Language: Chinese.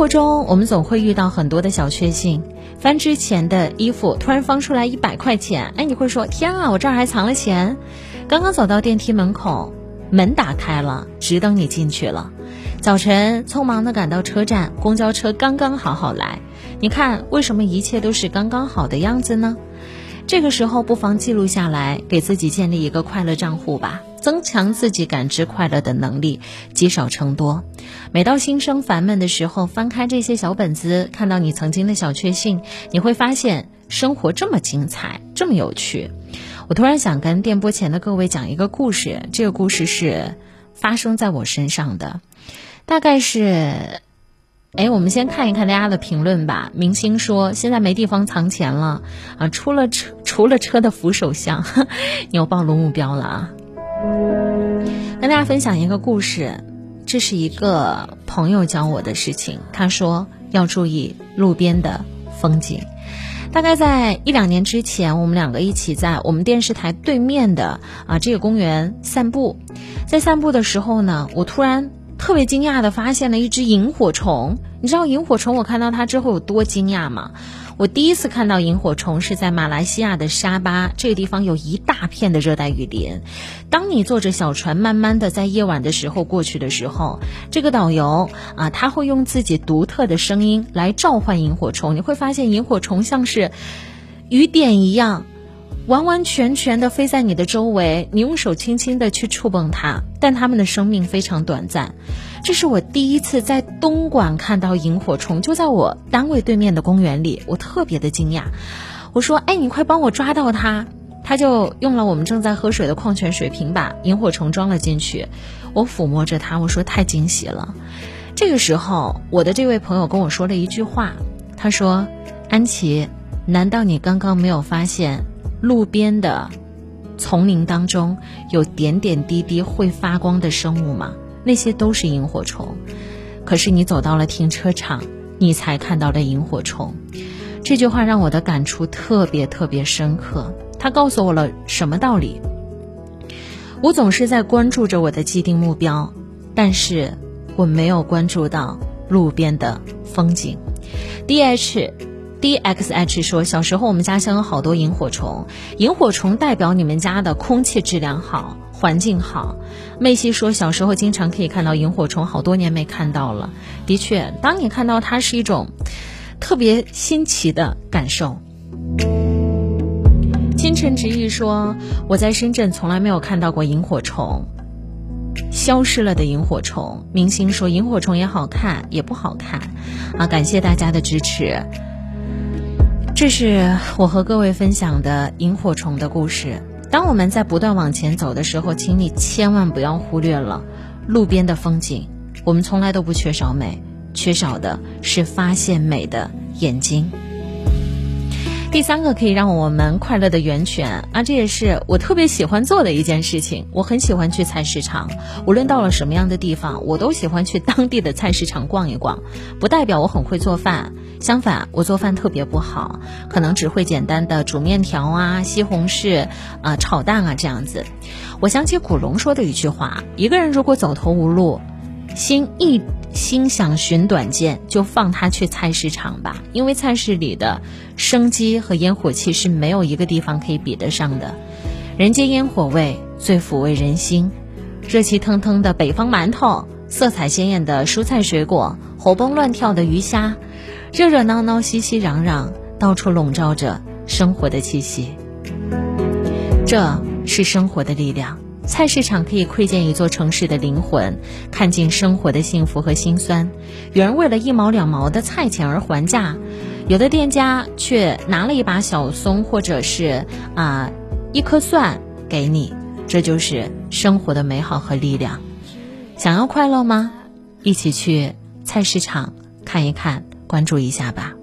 活中，我们总会遇到很多的小确幸。翻之前的衣服，突然翻出来一百块钱，哎，你会说：“天啊，我这儿还藏了钱！”刚刚走到电梯门口，门打开了，只等你进去了。早晨匆忙的赶到车站，公交车刚刚好好来。你看，为什么一切都是刚刚好的样子呢？这个时候，不妨记录下来，给自己建立一个快乐账户吧。增强自己感知快乐的能力，积少成多。每到心生烦闷的时候，翻开这些小本子，看到你曾经的小确幸，你会发现生活这么精彩，这么有趣。我突然想跟电波前的各位讲一个故事，这个故事是发生在我身上的，大概是，哎，我们先看一看大家的评论吧。明星说现在没地方藏钱了啊，除了车除了车的扶手箱，你又暴露目标了啊。跟大家分享一个故事，这是一个朋友教我的事情。他说要注意路边的风景。大概在一两年之前，我们两个一起在我们电视台对面的啊这个公园散步。在散步的时候呢，我突然特别惊讶的发现了一只萤火虫。你知道萤火虫我看到它之后有多惊讶吗？我第一次看到萤火虫是在马来西亚的沙巴，这个地方有一大片的热带雨林。当你坐着小船慢慢的在夜晚的时候过去的时候，这个导游啊，他会用自己独特的声音来召唤萤火虫。你会发现萤火虫像是雨点一样。完完全全的飞在你的周围，你用手轻轻的去触碰它，但它们的生命非常短暂。这是我第一次在东莞看到萤火虫，就在我单位对面的公园里，我特别的惊讶。我说：“哎，你快帮我抓到它！”他就用了我们正在喝水的矿泉水瓶把萤火虫装了进去。我抚摸着它，我说：“太惊喜了。”这个时候，我的这位朋友跟我说了一句话，他说：“安琪，难道你刚刚没有发现？”路边的丛林当中有点点滴滴会发光的生物吗？那些都是萤火虫。可是你走到了停车场，你才看到了萤火虫。这句话让我的感触特别特别深刻。它告诉我了什么道理？我总是在关注着我的既定目标，但是我没有关注到路边的风景。D H。D X H 说，小时候我们家乡有好多萤火虫，萤火虫代表你们家的空气质量好，环境好。妹西说，小时候经常可以看到萤火虫，好多年没看到了。的确，当你看到它是一种特别新奇的感受。清晨执意说，我在深圳从来没有看到过萤火虫，消失了的萤火虫。明星说，萤火虫也好看，也不好看。啊，感谢大家的支持。这是我和各位分享的萤火虫的故事。当我们在不断往前走的时候，请你千万不要忽略了路边的风景。我们从来都不缺少美，缺少的是发现美的眼睛。第三个可以让我们快乐的源泉啊，这也是我特别喜欢做的一件事情。我很喜欢去菜市场，无论到了什么样的地方，我都喜欢去当地的菜市场逛一逛。不代表我很会做饭，相反，我做饭特别不好，可能只会简单的煮面条啊、西红柿啊、炒蛋啊这样子。我想起古龙说的一句话：一个人如果走投无路，心一。心想寻短见，就放他去菜市场吧，因为菜市里的生机和烟火气是没有一个地方可以比得上的。人间烟火味最抚慰人心，热气腾腾的北方馒头，色彩鲜艳的蔬菜水果，活蹦乱跳的鱼虾，热热闹闹，熙熙攘攘，到处笼罩着生活的气息。这是生活的力量。菜市场可以窥见一座城市的灵魂，看尽生活的幸福和辛酸。有人为了一毛两毛的菜钱而还价，有的店家却拿了一把小葱或者是啊一颗蒜给你。这就是生活的美好和力量。想要快乐吗？一起去菜市场看一看，关注一下吧。